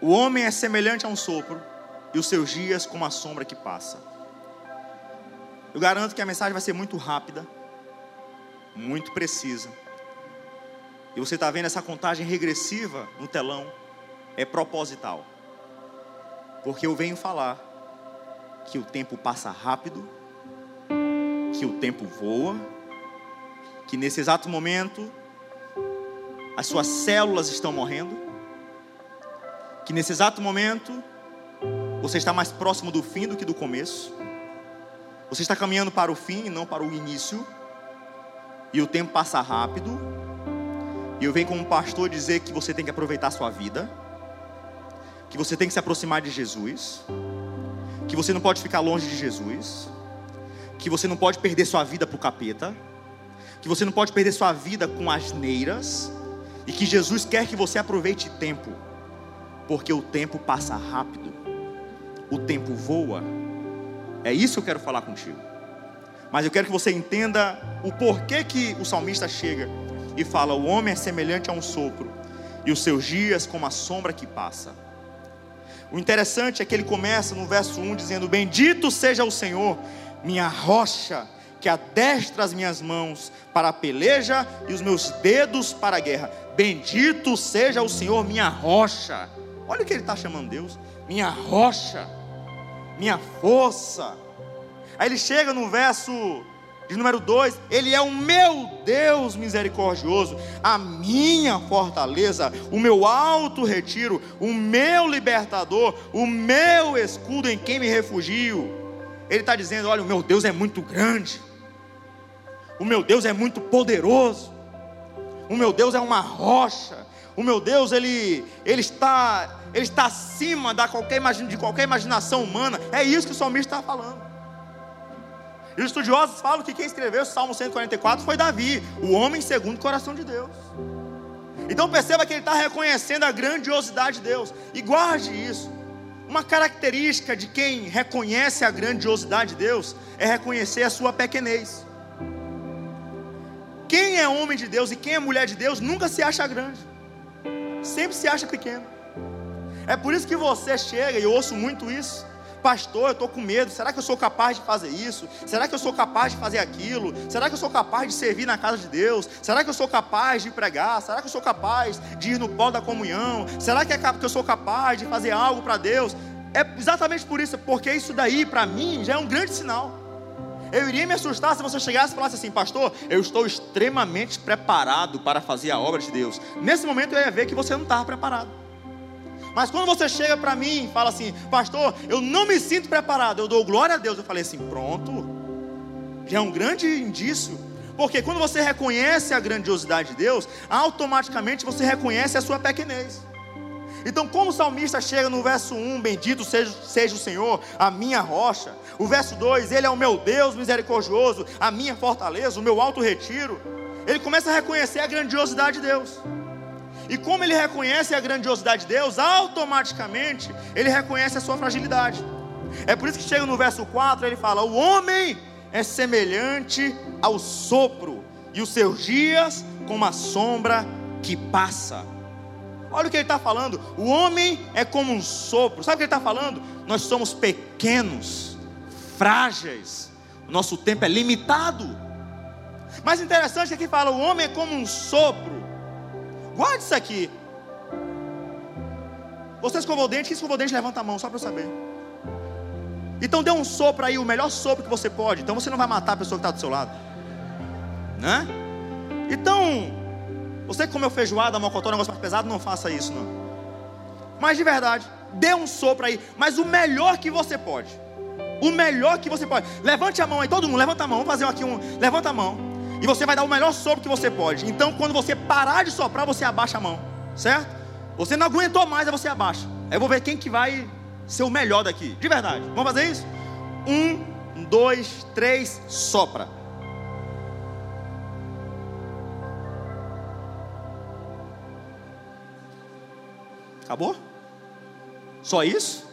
O homem é semelhante a um sopro, e os seus dias como a sombra que passa. Eu garanto que a mensagem vai ser muito rápida, muito precisa. E você está vendo essa contagem regressiva no telão, é proposital. Porque eu venho falar que o tempo passa rápido, que o tempo voa, que nesse exato momento as suas células estão morrendo, que nesse exato momento você está mais próximo do fim do que do começo. Você está caminhando para o fim e não para o início. E o tempo passa rápido. E eu venho como pastor dizer que você tem que aproveitar a sua vida. Que você tem que se aproximar de Jesus. Que você não pode ficar longe de Jesus. Que você não pode perder sua vida para o capeta. Que você não pode perder sua vida com asneiras. E que Jesus quer que você aproveite tempo. Porque o tempo passa rápido o tempo voa. É isso que eu quero falar contigo. Mas eu quero que você entenda o porquê que o salmista chega e fala: O homem é semelhante a um sopro, e os seus dias como a sombra que passa. O interessante é que ele começa no verso 1 dizendo: Bendito seja o Senhor, minha rocha, que adestra as minhas mãos para a peleja e os meus dedos para a guerra. Bendito seja o Senhor, minha rocha. Olha o que ele está chamando Deus, minha rocha. Minha força. Aí ele chega no verso de número 2: Ele é o meu Deus misericordioso, a minha fortaleza, o meu alto retiro, o meu libertador, o meu escudo em quem me refugio. Ele está dizendo: Olha, o meu Deus é muito grande, o meu Deus é muito poderoso, o meu Deus é uma rocha, o meu Deus, ele, ele está ele está acima da qualquer, de qualquer imaginação humana. É isso que o salmista está falando. E os estudiosos falam que quem escreveu o Salmo 144 foi Davi, o homem segundo o coração de Deus. Então perceba que ele está reconhecendo a grandiosidade de Deus. E guarde isso. Uma característica de quem reconhece a grandiosidade de Deus é reconhecer a sua pequenez. Quem é homem de Deus e quem é mulher de Deus nunca se acha grande, sempre se acha pequeno. É por isso que você chega, e eu ouço muito isso. Pastor, eu estou com medo. Será que eu sou capaz de fazer isso? Será que eu sou capaz de fazer aquilo? Será que eu sou capaz de servir na casa de Deus? Será que eu sou capaz de pregar? Será que eu sou capaz de ir no pó da comunhão? Será que, é que eu sou capaz de fazer algo para Deus? É exatamente por isso, porque isso daí para mim já é um grande sinal. Eu iria me assustar se você chegasse e falasse assim, pastor, eu estou extremamente preparado para fazer a obra de Deus. Nesse momento eu ia ver que você não estava preparado. Mas quando você chega para mim e fala assim, pastor, eu não me sinto preparado, eu dou glória a Deus. Eu falei assim, pronto, já é um grande indício. Porque quando você reconhece a grandiosidade de Deus, automaticamente você reconhece a sua pequenez. Então, como o salmista chega no verso 1, bendito seja, seja o Senhor, a minha rocha. O verso 2, Ele é o meu Deus misericordioso, a minha fortaleza, o meu alto retiro. Ele começa a reconhecer a grandiosidade de Deus. E como ele reconhece a grandiosidade de Deus, automaticamente ele reconhece a sua fragilidade. É por isso que chega no verso 4, ele fala: O homem é semelhante ao sopro, e os seus dias como a sombra que passa. Olha o que ele está falando. O homem é como um sopro. Sabe o que ele está falando? Nós somos pequenos, frágeis. O nosso tempo é limitado. Mas interessante é que fala: o homem é como um sopro. Guarde isso aqui. Você escovou o dente? Quem escovou o dente? Levanta a mão, só para eu saber. Então dê um sopro aí, o melhor sopro que você pode. Então você não vai matar a pessoa que está do seu lado. Né? Então, você que comeu feijoada, mocotó, negócio mais pesado, não faça isso, não. Mas de verdade, dê um sopro aí. Mas o melhor que você pode. O melhor que você pode. Levante a mão aí, todo mundo, levanta a mão. Vamos fazer aqui um. Levanta a mão. E você vai dar o melhor sopro que você pode. Então, quando você parar de soprar, você abaixa a mão. Certo? Você não aguentou mais, aí você abaixa. Aí eu vou ver quem que vai ser o melhor daqui. De verdade. Vamos fazer isso? Um, dois, três, sopra. Acabou? Só isso?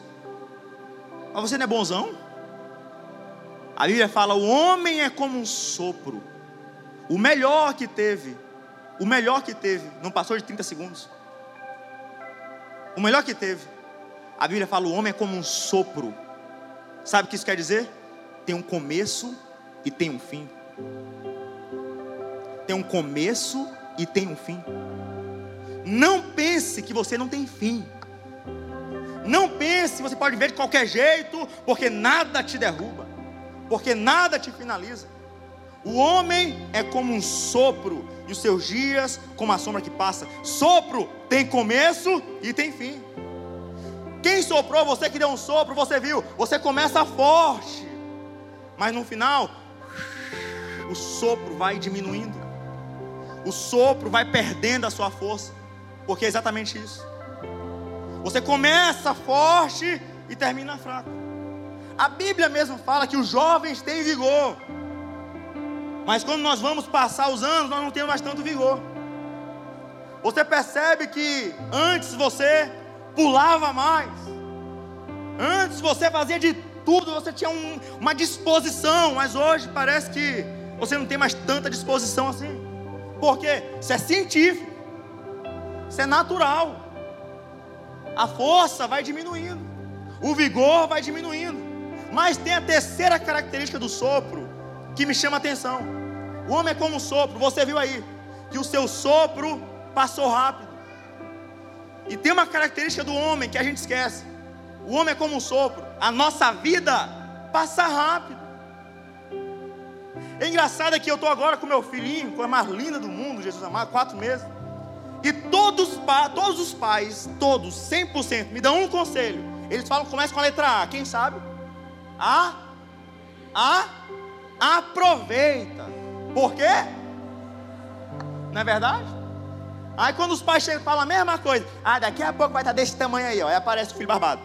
Mas você não é bonzão? A Bíblia fala: o homem é como um sopro o melhor que teve, o melhor que teve, não passou de 30 segundos. O melhor que teve. A Bíblia fala: o homem é como um sopro. Sabe o que isso quer dizer? Tem um começo e tem um fim. Tem um começo e tem um fim. Não pense que você não tem fim. Não pense que você pode ver de qualquer jeito, porque nada te derruba, porque nada te finaliza. O homem é como um sopro, e os seus dias como a sombra que passa. Sopro tem começo e tem fim. Quem soprou, você que deu um sopro, você viu, você começa forte, mas no final, o sopro vai diminuindo, o sopro vai perdendo a sua força, porque é exatamente isso. Você começa forte e termina fraco. A Bíblia mesmo fala que os jovens têm vigor, mas quando nós vamos passar os anos, nós não temos mais tanto vigor. Você percebe que antes você pulava mais. Antes você fazia de tudo, você tinha um, uma disposição, mas hoje parece que você não tem mais tanta disposição assim. Por quê? Isso é científico, isso é natural. A força vai diminuindo, o vigor vai diminuindo. Mas tem a terceira característica do sopro que me chama a atenção. O homem é como um sopro, você viu aí, que o seu sopro passou rápido. E tem uma característica do homem que a gente esquece: o homem é como um sopro, a nossa vida passa rápido. É engraçado que eu estou agora com meu filhinho, com a mais linda do mundo, Jesus amado, quatro meses. E todos, todos os pais, todos, 100%, me dão um conselho. Eles falam, começa com a letra A, quem sabe? A, A, aproveita. Por quê? Não é verdade? Aí quando os pais chegam falam a mesma coisa, ah, daqui a pouco vai estar desse tamanho aí, ó. Aí aparece o filho barbado.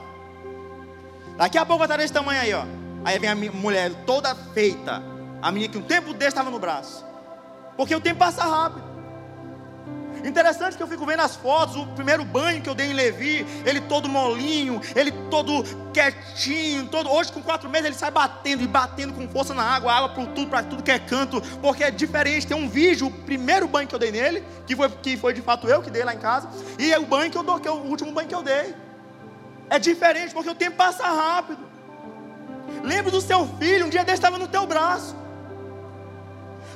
Daqui a pouco vai estar desse tamanho aí, ó. Aí vem a mulher toda feita. A menina que um tempo desse estava no braço. Porque o tempo passa rápido. Interessante que eu fico vendo as fotos, o primeiro banho que eu dei em Levi, ele todo molinho, ele todo quietinho, todo. Hoje com quatro meses ele sai batendo e batendo com força na água, água para tudo, para tudo que é canto, porque é diferente. Tem um vídeo, o primeiro banho que eu dei nele, que foi, que foi de fato eu que dei lá em casa, e é o banho que eu dou, que é o último banho que eu dei. É diferente, porque o tempo passa rápido. Lembre do seu filho, um dia desse estava no teu braço.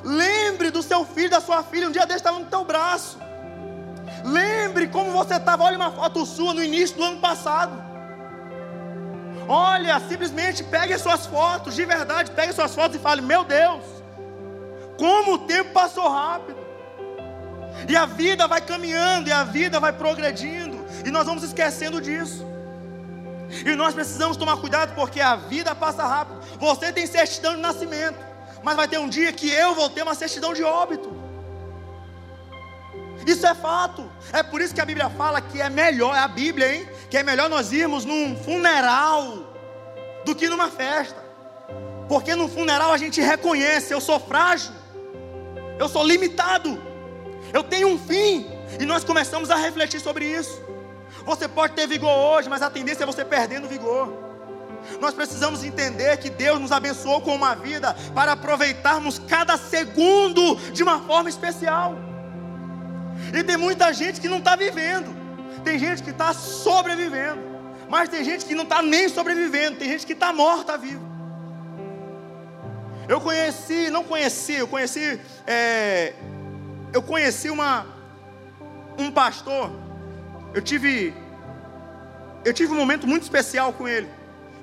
Lembre do seu filho, da sua filha, um dia desse estava no teu braço. Lembre como você estava. Olha uma foto sua no início do ano passado. Olha, simplesmente pegue as suas fotos, de verdade, pegue as suas fotos e fale: Meu Deus, como o tempo passou rápido. E a vida vai caminhando, e a vida vai progredindo, e nós vamos esquecendo disso. E nós precisamos tomar cuidado porque a vida passa rápido. Você tem certidão de nascimento, mas vai ter um dia que eu vou ter uma certidão de óbito. Isso é fato. É por isso que a Bíblia fala que é melhor, é a Bíblia, hein? Que é melhor nós irmos num funeral do que numa festa. Porque no funeral a gente reconhece, eu sou frágil. Eu sou limitado. Eu tenho um fim. E nós começamos a refletir sobre isso. Você pode ter vigor hoje, mas a tendência é você perdendo vigor. Nós precisamos entender que Deus nos abençoou com uma vida para aproveitarmos cada segundo de uma forma especial. E tem muita gente que não está vivendo. Tem gente que está sobrevivendo. Mas tem gente que não está nem sobrevivendo. Tem gente que está morta viva. Eu conheci, não conheci, eu conheci, é, eu conheci uma, um pastor. Eu tive, eu tive um momento muito especial com ele.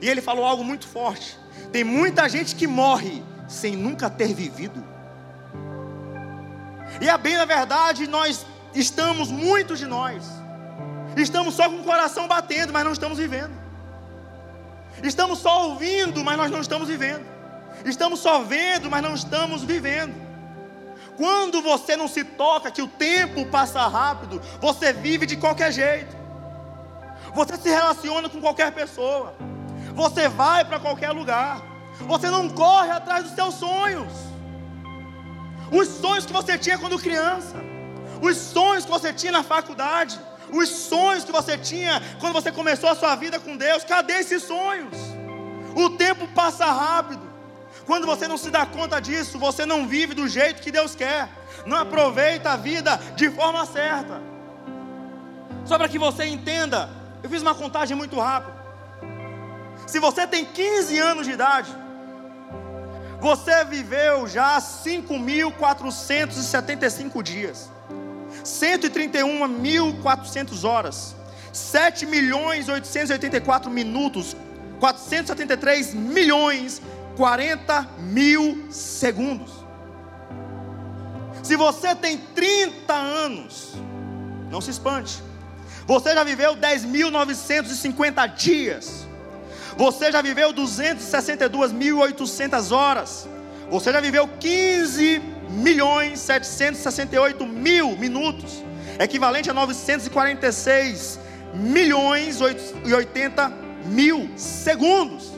E ele falou algo muito forte. Tem muita gente que morre sem nunca ter vivido. E a bem na verdade, nós estamos, muitos de nós, estamos só com o coração batendo, mas não estamos vivendo. Estamos só ouvindo, mas nós não estamos vivendo. Estamos só vendo, mas não estamos vivendo. Quando você não se toca que o tempo passa rápido, você vive de qualquer jeito. Você se relaciona com qualquer pessoa. Você vai para qualquer lugar. Você não corre atrás dos seus sonhos. Os sonhos que você tinha quando criança os sonhos que você tinha na faculdade, os sonhos que você tinha quando você começou a sua vida com Deus, cadê esses sonhos? O tempo passa rápido. Quando você não se dá conta disso, você não vive do jeito que Deus quer, não aproveita a vida de forma certa. Só para que você entenda, Eu fiz uma contagem muito rápida. Se você tem 15 anos de idade, você viveu já 5.475 dias, 131.400 horas, 7 milhões 884 minutos, 473 milhões 40 mil segundos. Se você tem 30 anos, não se espante. Você já viveu 10.950 dias. Você já viveu 262.800 horas. Você já viveu 15 milhões 768 mil minutos, equivalente a 946 milhões e 80 mil segundos.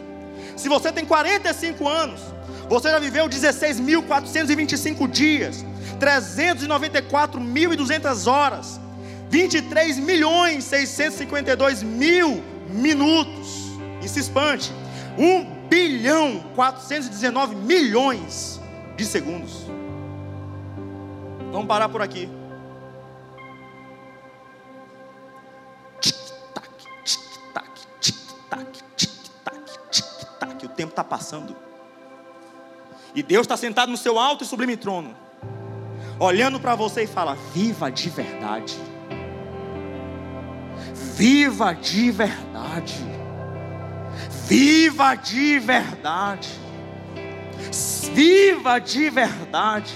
Se você tem 45 anos, você já viveu 16.425 dias, 394.200 horas, 23 milhões 652 mil minutos. E se espante, 1 bilhão 419 milhões de segundos. Vamos parar por aqui. Tic-tac, tic-tac, tic-tac, tic-tac, tic-tac. O tempo está passando. E Deus está sentado no seu alto e sublime trono, olhando para você e fala: Viva de verdade. Viva de verdade. Viva de verdade. Viva de verdade.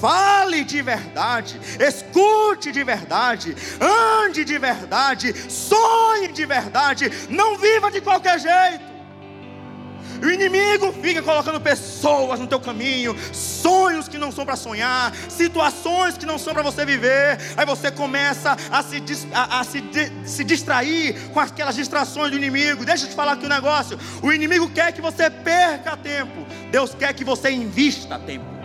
Fale de verdade, escute de verdade, ande de verdade, sonhe de verdade, não viva de qualquer jeito. O inimigo fica colocando pessoas no teu caminho, sonhos que não são para sonhar, situações que não são para você viver. Aí você começa a se, a, a se, se distrair com aquelas distrações do inimigo. Deixa eu te falar aqui um negócio: o inimigo quer que você perca tempo, Deus quer que você invista tempo.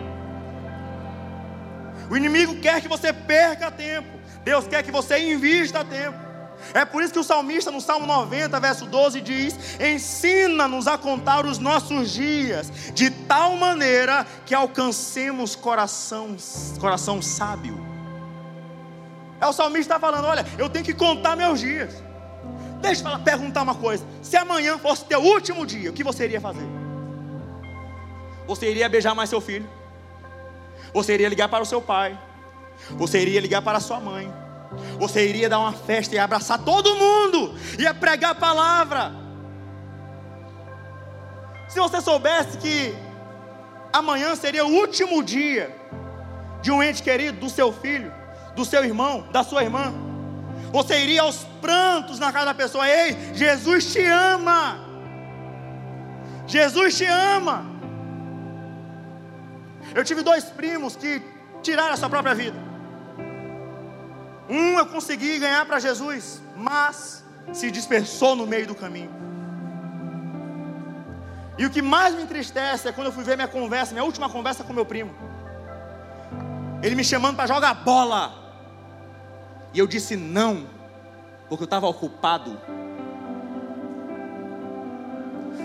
O inimigo quer que você perca tempo, Deus quer que você invista tempo. É por isso que o salmista, no Salmo 90, verso 12, diz: Ensina-nos a contar os nossos dias, de tal maneira que alcancemos coração, coração sábio. É o salmista está falando: Olha, eu tenho que contar meus dias. Deixa eu perguntar uma coisa: se amanhã fosse teu último dia, o que você iria fazer? Você iria beijar mais seu filho? Você iria ligar para o seu pai? Você iria ligar para a sua mãe? Você iria dar uma festa e abraçar todo mundo, ia pregar a palavra. Se você soubesse que amanhã seria o último dia de um ente querido, do seu filho, do seu irmão, da sua irmã, você iria aos prantos na casa da pessoa: Ei, Jesus te ama. Jesus te ama. Eu tive dois primos que tiraram a sua própria vida. Um eu consegui ganhar para Jesus, mas se dispersou no meio do caminho. E o que mais me entristece é quando eu fui ver minha conversa, minha última conversa com meu primo. Ele me chamando para jogar bola. E eu disse não, porque eu estava ocupado.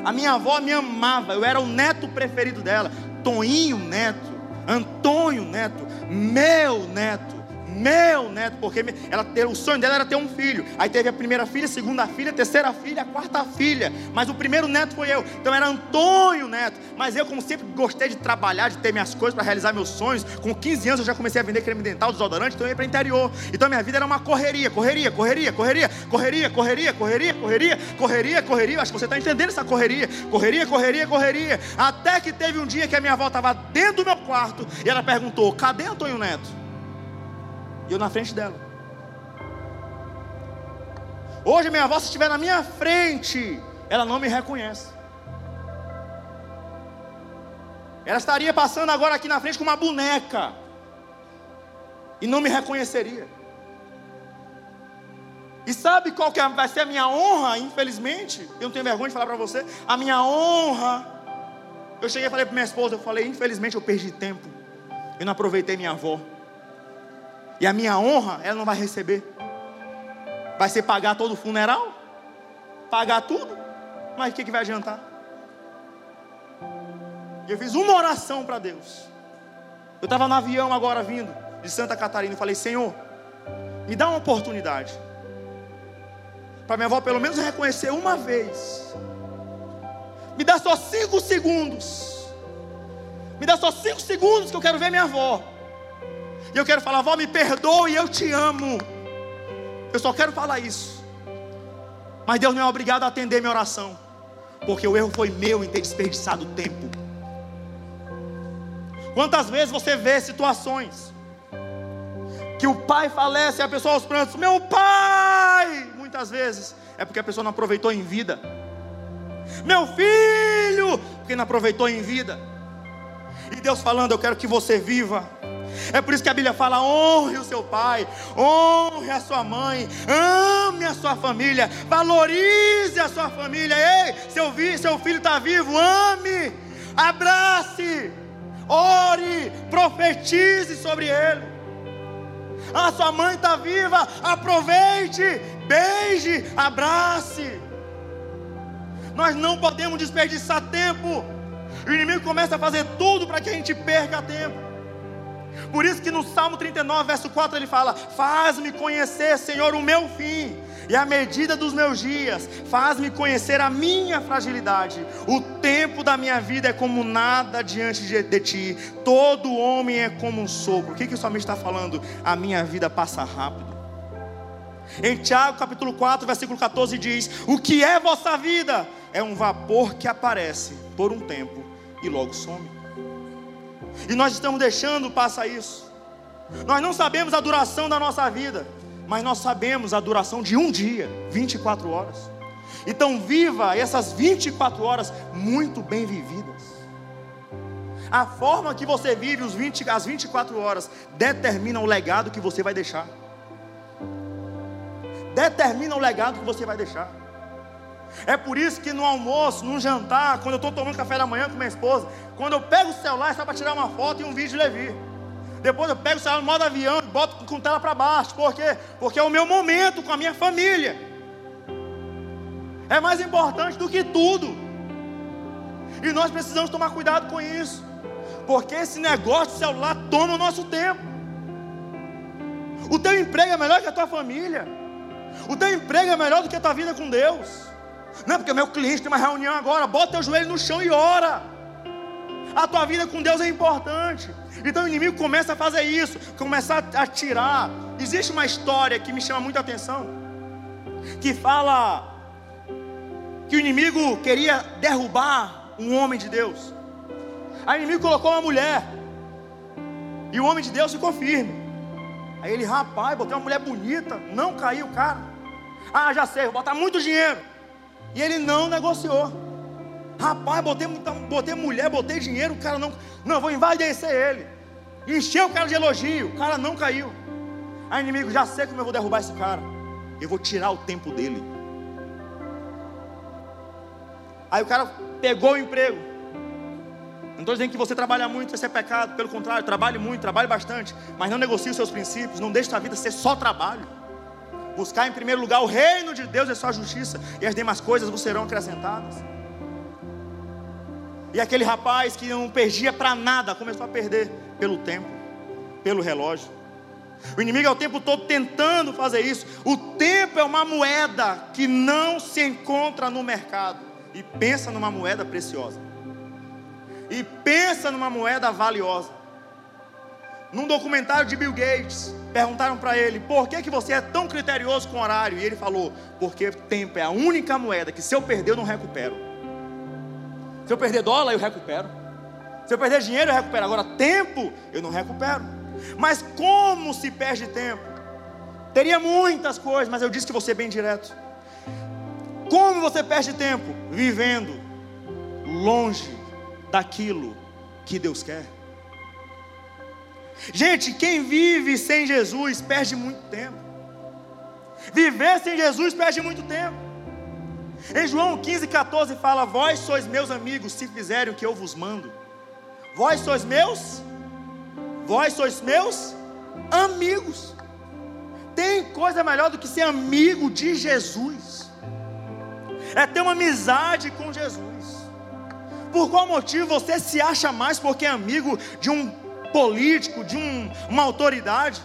A minha avó me amava, eu era o neto preferido dela. Toinho Neto, Antônio Neto, meu neto meu neto, porque ela ter, o sonho dela era ter um filho. Aí teve a primeira filha, a segunda filha, a terceira filha, a quarta filha. Mas o primeiro neto foi eu. Então era Antônio Neto. Mas eu, como sempre, gostei de trabalhar, de ter minhas coisas para realizar meus sonhos. Com 15 anos eu já comecei a vender creme dental, desodorante, então eu ia para o interior. Então minha vida era uma correria, correria, correria, correria, correria, correria, correria, correria, correria, correria. Acho que você está entendendo essa correria. Correria, correria, correria. Até que teve um dia que a minha avó estava dentro do meu quarto e ela perguntou: cadê Antônio Neto? E eu na frente dela. Hoje minha avó, se estiver na minha frente, ela não me reconhece. Ela estaria passando agora aqui na frente com uma boneca. E não me reconheceria. E sabe qual que é, vai ser a minha honra, infelizmente? Eu não tenho vergonha de falar para você. A minha honra. Eu cheguei e falei para minha esposa, eu falei, infelizmente eu perdi tempo. Eu não aproveitei minha avó. E a minha honra, ela não vai receber. Vai ser pagar todo o funeral? Pagar tudo? Mas o que, que vai adiantar? Eu fiz uma oração para Deus. Eu estava no avião agora vindo de Santa Catarina. Eu falei, Senhor, me dá uma oportunidade. para minha avó pelo menos reconhecer uma vez. Me dá só cinco segundos. Me dá só cinco segundos que eu quero ver minha avó. E eu quero falar, avó, me perdoe, eu te amo. Eu só quero falar isso. Mas Deus não é obrigado a atender minha oração. Porque o erro foi meu em ter desperdiçado tempo. Quantas vezes você vê situações que o pai falece e a pessoa aos prantos, meu pai! Muitas vezes é porque a pessoa não aproveitou em vida. Meu filho, porque não aproveitou em vida. E Deus falando, eu quero que você viva é por isso que a Bíblia fala: honre o seu pai, honre a sua mãe, ame a sua família, valorize a sua família. Ei, seu, seu filho está vivo, ame, abrace, ore, profetize sobre ele. A sua mãe está viva, aproveite, beije, abrace. Nós não podemos desperdiçar tempo. O inimigo começa a fazer tudo para que a gente perca tempo. Por isso que no Salmo 39, verso 4, ele fala: Faz-me conhecer, Senhor, o meu fim e a medida dos meus dias, faz-me conhecer a minha fragilidade. O tempo da minha vida é como nada diante de, de ti. Todo homem é como um sopro. O que, que o salmista está falando? A minha vida passa rápido. Em Tiago capítulo 4, versículo 14 diz: O que é vossa vida? É um vapor que aparece por um tempo e logo some. E nós estamos deixando passar isso. Nós não sabemos a duração da nossa vida, mas nós sabemos a duração de um dia, 24 horas. Então viva essas 24 horas muito bem vividas. A forma que você vive os 20, as 24 horas determina o legado que você vai deixar. Determina o legado que você vai deixar. É por isso que no almoço, no jantar, quando eu estou tomando café da manhã com minha esposa, quando eu pego o celular é só para tirar uma foto e um vídeo de Levi. Depois eu pego o celular no modo avião e boto com tela para baixo. Por quê? Porque é o meu momento com a minha família. É mais importante do que tudo. E nós precisamos tomar cuidado com isso. Porque esse negócio de celular toma o nosso tempo. O teu emprego é melhor que a tua família. O teu emprego é melhor do que a tua vida com Deus. Não porque meu cliente tem uma reunião agora, bota teu joelho no chão e ora. A tua vida com Deus é importante. Então o inimigo começa a fazer isso, começa a tirar. Existe uma história que me chama muita atenção, que fala que o inimigo queria derrubar um homem de Deus. Aí o inimigo colocou uma mulher. E o homem de Deus ficou firme. Aí ele, rapaz, botei uma mulher bonita, não caiu o cara. Ah, já sei, vou botar muito dinheiro. E ele não negociou. Rapaz, botei, botei mulher, botei dinheiro, o cara não. Não, vou envadecer ele. Encheu o cara de elogio, o cara não caiu. Aí inimigo, já sei como eu vou derrubar esse cara. Eu vou tirar o tempo dele. Aí o cara pegou o emprego. Não estou dizendo que você trabalha muito, isso é pecado. Pelo contrário, trabalhe muito, trabalhe bastante. Mas não negocie os seus princípios. Não deixe a vida ser só trabalho. Buscar em primeiro lugar o reino de Deus e a sua justiça, e as demais coisas vos serão acrescentadas. E aquele rapaz que não perdia para nada, começou a perder pelo tempo, pelo relógio. O inimigo é o tempo todo tentando fazer isso. O tempo é uma moeda que não se encontra no mercado. E pensa numa moeda preciosa. E pensa numa moeda valiosa. Num documentário de Bill Gates, perguntaram para ele: por que, que você é tão criterioso com horário? E ele falou: porque tempo é a única moeda que se eu perder eu não recupero. Se eu perder dólar, eu recupero. Se eu perder dinheiro, eu recupero. Agora, tempo, eu não recupero. Mas como se perde tempo? Teria muitas coisas, mas eu disse que você bem direto. Como você perde tempo? Vivendo longe daquilo que Deus quer. Gente, quem vive sem Jesus perde muito tempo. Viver sem Jesus perde muito tempo. Em João 15, 14 fala: Vós sois meus amigos, se fizerem o que eu vos mando. Vós sois meus, vós sois meus amigos. Tem coisa melhor do que ser amigo de Jesus. É ter uma amizade com Jesus. Por qual motivo você se acha mais porque é amigo de um político, de um, uma autoridade.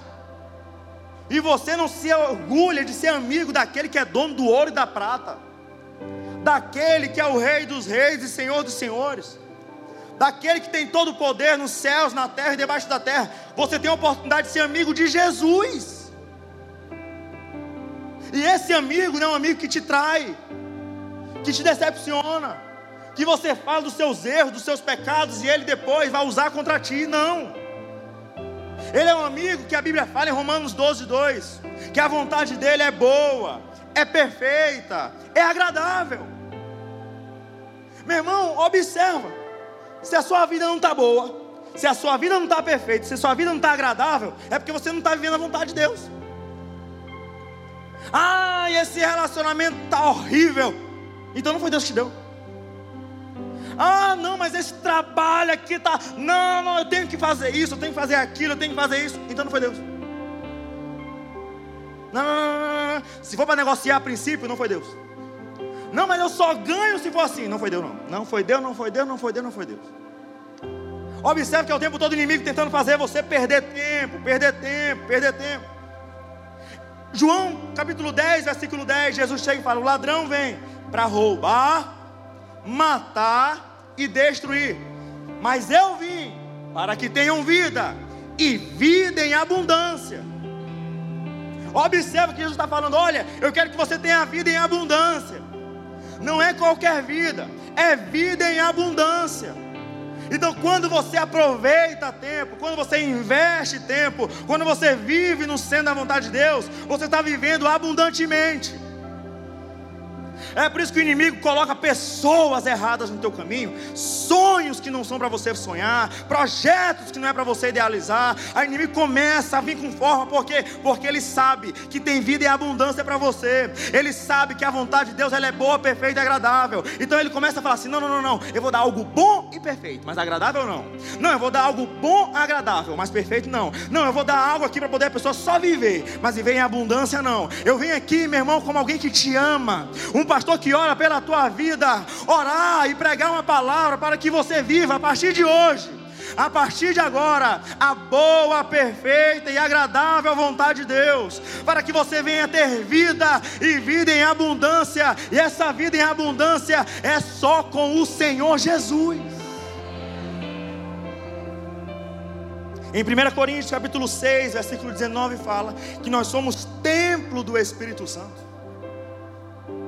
E você não se orgulha de ser amigo daquele que é dono do ouro e da prata, daquele que é o Rei dos Reis e Senhor dos Senhores, daquele que tem todo o poder nos céus, na terra e debaixo da terra. Você tem a oportunidade de ser amigo de Jesus. E esse amigo não é um amigo que te trai, que te decepciona, que você fala dos seus erros, dos seus pecados e ele depois vai usar contra ti. Não. Ele é um amigo que a Bíblia fala em Romanos 12, 2: que a vontade dele é boa, é perfeita, é agradável. Meu irmão, observa: se a sua vida não está boa, se a sua vida não está perfeita, se a sua vida não está agradável, é porque você não está vivendo a vontade de Deus. Ah, esse relacionamento está horrível. Então não foi Deus que te deu. Ah, não, mas esse trabalho aqui tá. Não, não, eu tenho que fazer isso, eu tenho que fazer aquilo, eu tenho que fazer isso. Então não foi Deus. Não, não, não. Se for para negociar a princípio, não foi Deus. Não, mas eu só ganho se for assim. Não foi Deus, não. Não foi Deus, não foi Deus, não foi Deus, não foi Deus. Observe que é o tempo todo o inimigo tentando fazer você perder tempo, perder tempo, perder tempo. João capítulo 10, versículo 10, Jesus chega e fala: O ladrão vem para roubar, matar e destruir. Mas eu vim para que tenham vida e vida em abundância. Observe que Jesus está falando: olha, eu quero que você tenha vida em abundância. Não é qualquer vida, é vida em abundância. Então, quando você aproveita tempo, quando você investe tempo, quando você vive no centro da vontade de Deus, você está vivendo abundantemente. É por isso que o inimigo coloca pessoas erradas no teu caminho, sonhos que não são para você sonhar, projetos que não é para você idealizar. O inimigo começa a vir com forma, por quê? Porque ele sabe que tem vida e abundância para você. Ele sabe que a vontade de Deus ela é boa, perfeita e agradável. Então ele começa a falar assim: não, não, não, não, eu vou dar algo bom e perfeito, mas agradável não. Não, eu vou dar algo bom, agradável, mas perfeito não. Não, eu vou dar algo aqui para poder a pessoa só viver, mas viver em abundância não. Eu venho aqui, meu irmão, como alguém que te ama, um pastor pastor que ora pela tua vida, orar e pregar uma palavra para que você viva a partir de hoje, a partir de agora, a boa, perfeita e agradável vontade de Deus, para que você venha ter vida e vida em abundância, e essa vida em abundância é só com o Senhor Jesus. Em 1 Coríntios capítulo 6, versículo 19 fala que nós somos templo do Espírito Santo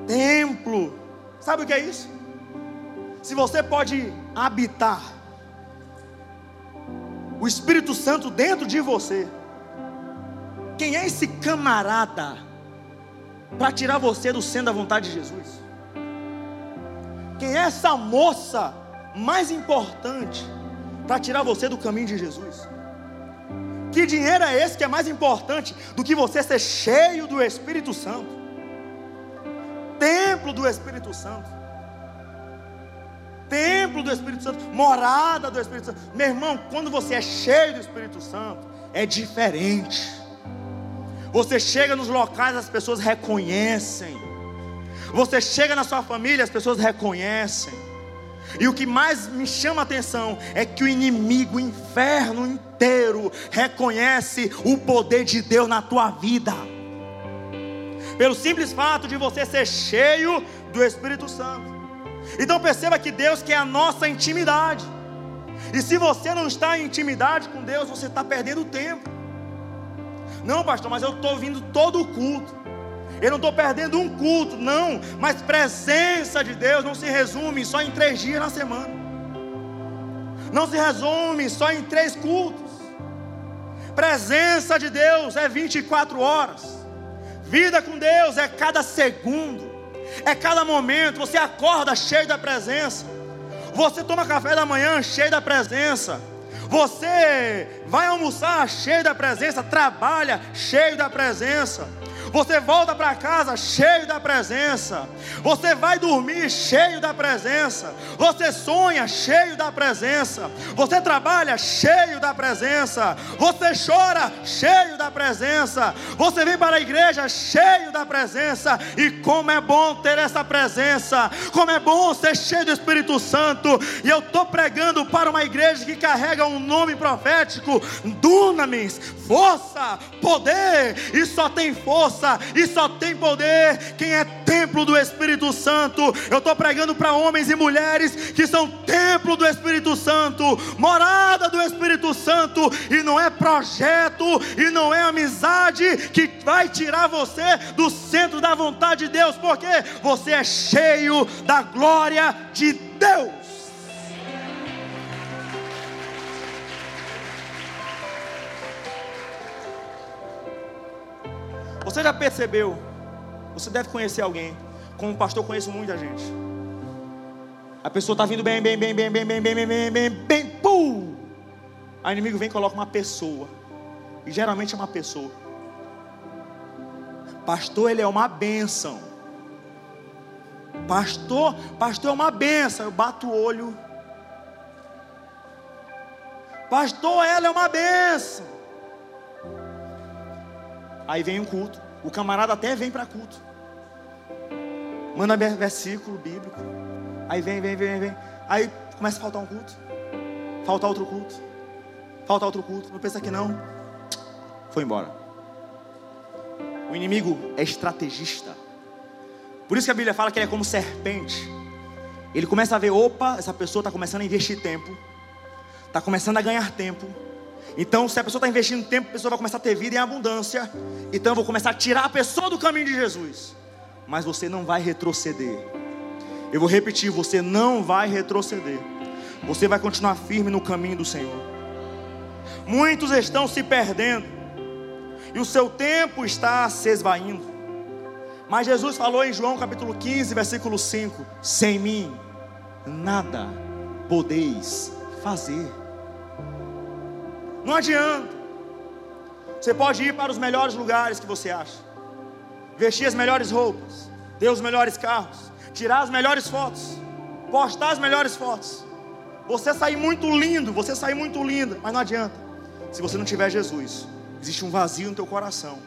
templo. Sabe o que é isso? Se você pode habitar o Espírito Santo dentro de você, quem é esse camarada para tirar você do centro da vontade de Jesus? Quem é essa moça mais importante para tirar você do caminho de Jesus? Que dinheiro é esse que é mais importante do que você ser cheio do Espírito Santo? Templo do Espírito Santo. Templo do Espírito Santo, morada do Espírito Santo. Meu irmão, quando você é cheio do Espírito Santo, é diferente. Você chega nos locais, as pessoas reconhecem. Você chega na sua família, as pessoas reconhecem. E o que mais me chama a atenção é que o inimigo, o inferno inteiro, reconhece o poder de Deus na tua vida pelo simples fato de você ser cheio do Espírito Santo. Então perceba que Deus quer a nossa intimidade. E se você não está em intimidade com Deus, você está perdendo tempo. Não, pastor, mas eu estou vindo todo o culto. Eu não estou perdendo um culto, não. Mas presença de Deus não se resume só em três dias na semana. Não se resume só em três cultos. Presença de Deus é 24 horas. Vida com Deus é cada segundo, é cada momento. Você acorda cheio da presença. Você toma café da manhã cheio da presença. Você vai almoçar cheio da presença, trabalha cheio da presença. Você volta para casa cheio da presença. Você vai dormir cheio da presença. Você sonha cheio da presença. Você trabalha cheio da presença. Você chora cheio da presença. Você vem para a igreja cheio da presença. E como é bom ter essa presença. Como é bom ser cheio do Espírito Santo. E eu estou pregando para uma igreja que carrega um nome profético: Dunamis, força, poder. E só tem força, e só tem poder. Quem é templo do Espírito Santo. Eu estou pregando para homens e mulheres que são templo do Espírito Santo, morada do Espírito Santo. E não é projeto, e não é amizade que vai tirar você do centro da vontade de Deus, porque você é cheio da glória de Deus. Você já percebeu? Você deve conhecer alguém. Como pastor, conheço muita gente. A pessoa está vindo bem, bem, bem, bem, bem, bem, bem, bem, bem, bem, bem, pum! Aí o inimigo vem e coloca uma pessoa. E geralmente é uma pessoa. Pastor, ele é uma bênção. Pastor, pastor é uma benção. Eu bato o olho. Pastor, ela é uma benção. Aí vem um culto. O camarada até vem para culto. Manda versículo bíblico. Aí vem, vem, vem, vem. Aí começa a faltar um culto. Falta outro culto. Falta outro culto. Não pensa que não. Foi embora. O inimigo é estrategista. Por isso que a Bíblia fala que ele é como serpente. Ele começa a ver, opa, essa pessoa está começando a investir tempo. Está começando a ganhar tempo. Então, se a pessoa está investindo tempo, a pessoa vai começar a ter vida em abundância. Então, eu vou começar a tirar a pessoa do caminho de Jesus. Mas você não vai retroceder. Eu vou repetir: você não vai retroceder. Você vai continuar firme no caminho do Senhor. Muitos estão se perdendo. E o seu tempo está se esvaindo. Mas Jesus falou em João capítulo 15, versículo 5: Sem mim, nada podeis fazer. Não adianta. Você pode ir para os melhores lugares que você acha, vestir as melhores roupas, ter os melhores carros, tirar as melhores fotos, postar as melhores fotos. Você sair muito lindo, você sair muito linda, mas não adianta. Se você não tiver Jesus, existe um vazio no teu coração.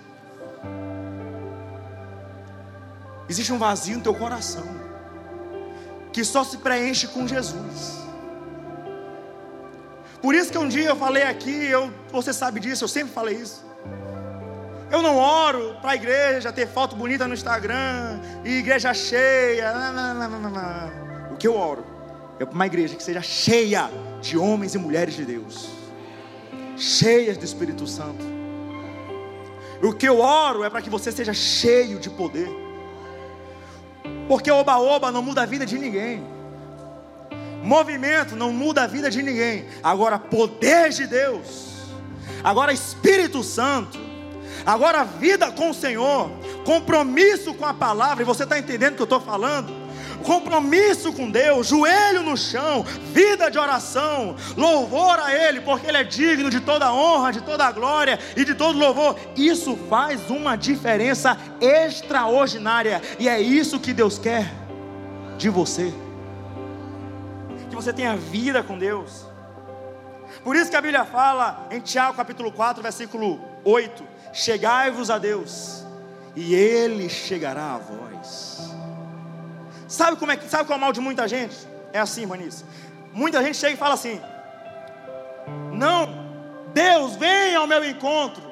Existe um vazio no teu coração que só se preenche com Jesus. Por isso que um dia eu falei aqui, eu, você sabe disso, eu sempre falei isso. Eu não oro para a igreja ter foto bonita no Instagram e igreja cheia. O que eu oro é para uma igreja que seja cheia de homens e mulheres de Deus, cheias do Espírito Santo. O que eu oro é para que você seja cheio de poder. Porque oba-oba não muda a vida de ninguém. Movimento não muda a vida de ninguém. Agora, poder de Deus. Agora, Espírito Santo. Agora, vida com o Senhor. Compromisso com a palavra. E você está entendendo o que eu estou falando? compromisso com Deus, joelho no chão, vida de oração, louvor a Ele, porque Ele é digno de toda honra, de toda glória e de todo louvor. Isso faz uma diferença extraordinária, e é isso que Deus quer de você. Você tenha vida com Deus. Por isso que a Bíblia fala em Tiago capítulo 4, versículo 8: Chegai-vos a Deus, e Ele chegará a vós. Sabe como é que sabe qual é o mal de muita gente? É assim, Manice. Muita gente chega e fala assim: Não, Deus vem ao meu encontro.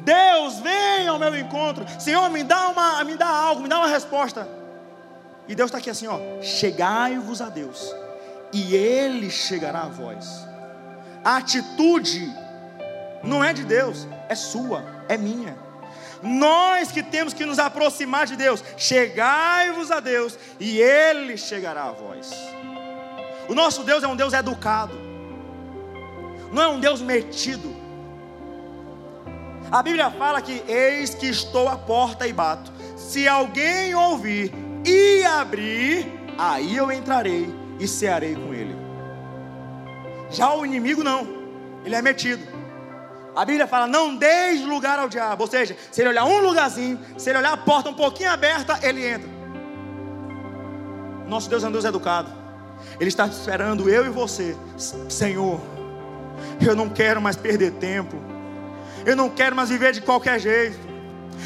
Deus vem ao meu encontro. Senhor, me dá uma, me dá algo, me dá uma resposta. E Deus está aqui assim, ó: Chegai-vos a Deus, e Ele chegará a vós. A atitude não é de Deus, é sua, é minha. Nós que temos que nos aproximar de Deus, chegai-vos a Deus e Ele chegará a vós. O nosso Deus é um Deus educado, não é um Deus metido. A Bíblia fala que eis que estou à porta e bato. Se alguém ouvir e abrir, aí eu entrarei e cearei com ele. Já o inimigo não, ele é metido. A Bíblia fala: não deixe lugar ao diabo. Ou seja, se ele olhar um lugarzinho, se ele olhar a porta um pouquinho aberta, ele entra. Nosso Deus é um Deus educado. Ele está esperando eu e você. Senhor, eu não quero mais perder tempo. Eu não quero mais viver de qualquer jeito.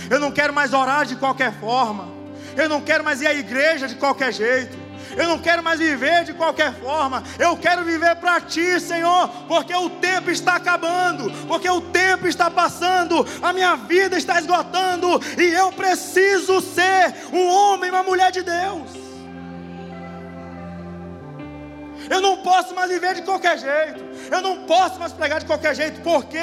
Eu não quero mais orar de qualquer forma. Eu não quero mais ir à igreja de qualquer jeito. Eu não quero mais viver de qualquer forma. Eu quero viver para ti, Senhor, porque o tempo está acabando, porque o tempo está passando, a minha vida está esgotando e eu preciso ser um homem, uma mulher de Deus. Eu não posso mais viver de qualquer jeito. Eu não posso mais pregar de qualquer jeito. Porque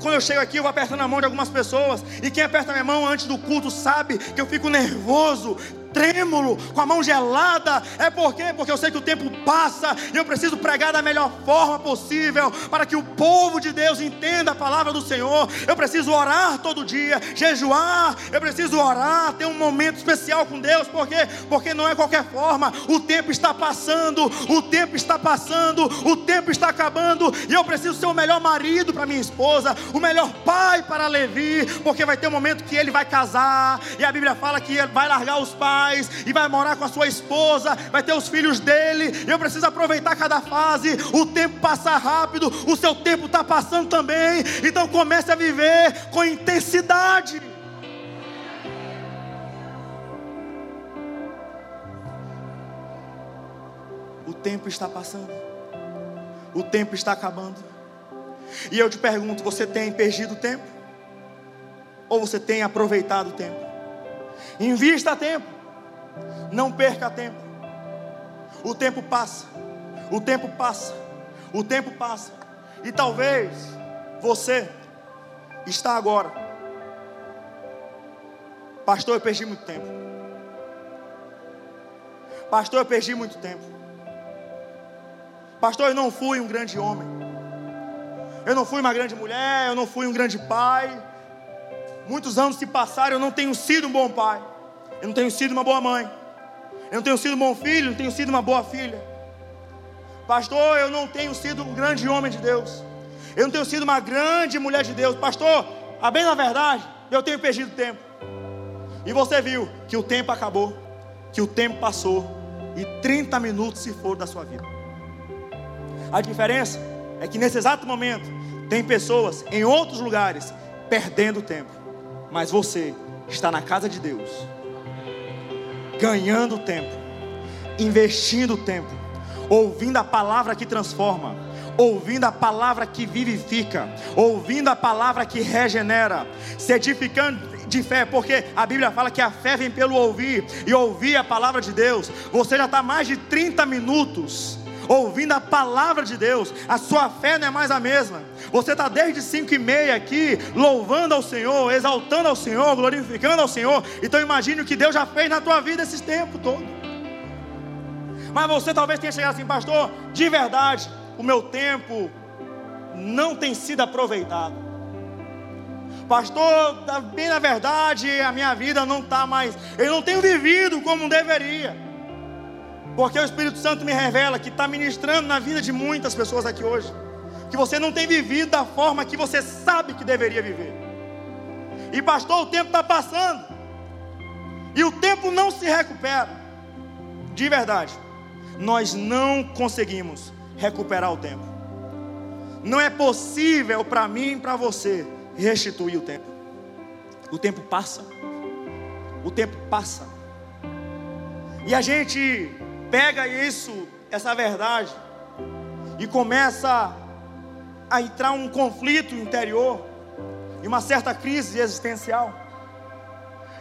quando eu chego aqui, eu vou apertando a mão de algumas pessoas. E quem aperta minha mão antes do culto sabe que eu fico nervoso, trêmulo, com a mão gelada. É por quê? Porque eu sei que o tempo passa e eu preciso pregar da melhor forma possível para que o povo de Deus entenda a palavra do Senhor. Eu preciso orar todo dia, jejuar, eu preciso orar, ter um momento especial com Deus, por quê? Porque não é qualquer forma. O tempo está passando, o tempo está passando, o tempo está acabando e eu preciso ser o melhor marido para minha esposa, o melhor pai para Levi, porque vai ter um momento que ele vai casar e a Bíblia fala que ele vai largar os pais e vai morar com a sua esposa, vai ter os filhos dele. Eu preciso aproveitar cada fase. O tempo passa rápido, o seu tempo está passando também. Então comece a viver com intensidade. O tempo está passando. O tempo está acabando. E eu te pergunto: você tem perdido tempo? Ou você tem aproveitado o tempo? Invista tempo. Não perca tempo. O tempo passa. O tempo passa. O tempo passa. E talvez você está agora. Pastor, eu perdi muito tempo. Pastor, eu perdi muito tempo. Pastor, eu não fui um grande homem. Eu não fui uma grande mulher, eu não fui um grande pai. Muitos anos se passaram, eu não tenho sido um bom pai. Eu não tenho sido uma boa mãe. Eu não tenho sido um bom filho, não tenho sido uma boa filha. Pastor, eu não tenho sido um grande homem de Deus. Eu não tenho sido uma grande mulher de Deus. Pastor, a bem na verdade, eu tenho perdido tempo. E você viu que o tempo acabou, que o tempo passou e 30 minutos se foram da sua vida. A diferença é que nesse exato momento tem pessoas em outros lugares perdendo tempo, mas você está na casa de Deus ganhando tempo, investindo tempo, ouvindo a palavra que transforma, ouvindo a palavra que vivifica, ouvindo a palavra que regenera, se edificando de fé, porque a Bíblia fala que a fé vem pelo ouvir e ouvir a palavra de Deus. Você já está mais de 30 minutos ouvindo a palavra de Deus, a sua fé não é mais a mesma. Você está desde 5 e meia aqui, louvando ao Senhor, exaltando ao Senhor, glorificando ao Senhor. Então imagine o que Deus já fez na tua vida esses tempos todo. Mas você talvez tenha chegado assim, pastor, de verdade, o meu tempo não tem sido aproveitado. Pastor, bem na verdade, a minha vida não está mais, eu não tenho vivido como deveria. Porque o Espírito Santo me revela que está ministrando na vida de muitas pessoas aqui hoje. Que você não tem vivido da forma que você sabe que deveria viver. E pastor, o tempo está passando. E o tempo não se recupera. De verdade. Nós não conseguimos recuperar o tempo. Não é possível para mim e para você restituir o tempo. O tempo passa. O tempo passa. E a gente pega isso, essa verdade, e começa a entrar um conflito interior, e uma certa crise existencial.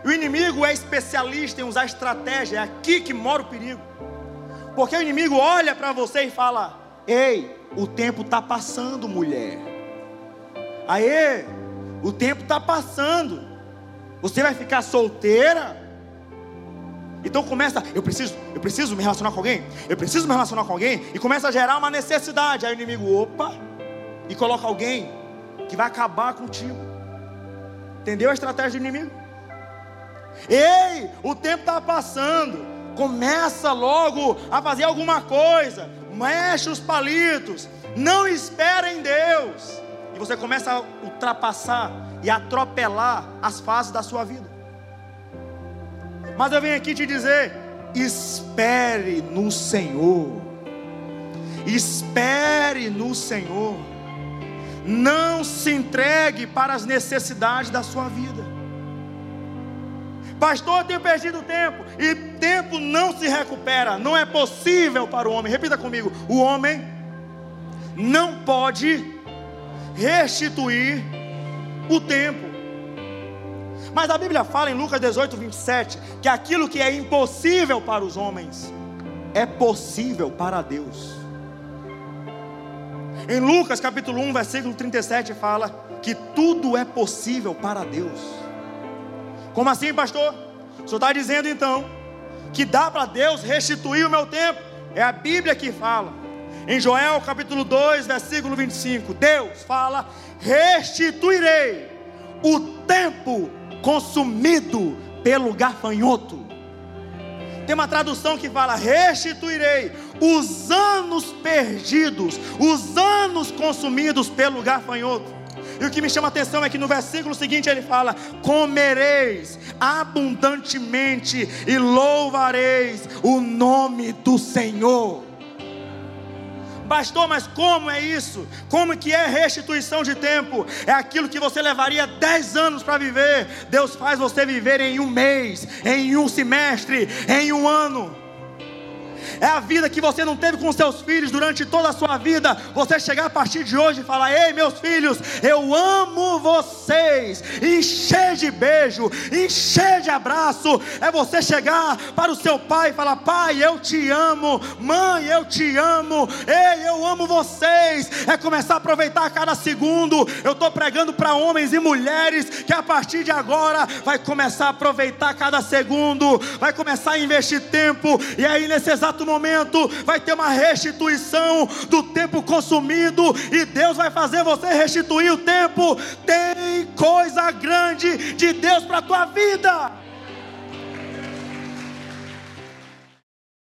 O inimigo é especialista em usar estratégia, é aqui que mora o perigo. Porque o inimigo olha para você e fala: Ei, o tempo está passando, mulher. Aê, o tempo está passando. Você vai ficar solteira? Então começa, eu preciso, eu preciso me relacionar com alguém, eu preciso me relacionar com alguém, e começa a gerar uma necessidade. Aí o inimigo, opa, e coloca alguém que vai acabar contigo. Entendeu a estratégia do inimigo? Ei, o tempo está passando. Começa logo a fazer alguma coisa. Mexe os palitos. Não espera em Deus. e você começa a ultrapassar e atropelar as fases da sua vida. Mas eu venho aqui te dizer: espere no Senhor. Espere no Senhor. Não se entregue para as necessidades da sua vida. Pastor, eu tenho perdido tempo. E tempo não se recupera. Não é possível para o homem. Repita comigo: o homem não pode restituir o tempo. Mas a Bíblia fala em Lucas 18, 27, que aquilo que é impossível para os homens é possível para Deus. Em Lucas capítulo 1, versículo 37 fala que tudo é possível para Deus. Como assim, pastor? O senhor está dizendo então que dá para Deus restituir o meu tempo? É a Bíblia que fala. Em Joel capítulo 2, versículo 25, Deus fala: restituirei o tempo consumido pelo gafanhoto. Tem uma tradução que fala: restituirei os anos perdidos, os anos consumidos pelo gafanhoto. E o que me chama a atenção é que no versículo seguinte ele fala: Comereis abundantemente e louvareis o nome do Senhor. Pastor, mas como é isso? Como que é restituição de tempo? É aquilo que você levaria 10 anos para viver. Deus faz você viver em um mês, em um semestre, em um ano é a vida que você não teve com seus filhos durante toda a sua vida. Você chegar a partir de hoje e falar: Ei, meus filhos, eu amo vocês. Encher de beijo, encher de abraço. É você chegar para o seu pai e falar: Pai, eu te amo. Mãe, eu te amo. Ei, eu amo vocês. É começar a aproveitar cada segundo. Eu estou pregando para homens e mulheres que a partir de agora vai começar a aproveitar cada segundo, vai começar a investir tempo. E aí, nesse exato momento vai ter uma restituição do tempo consumido e Deus vai fazer você restituir o tempo. Tem coisa grande de Deus para a tua vida.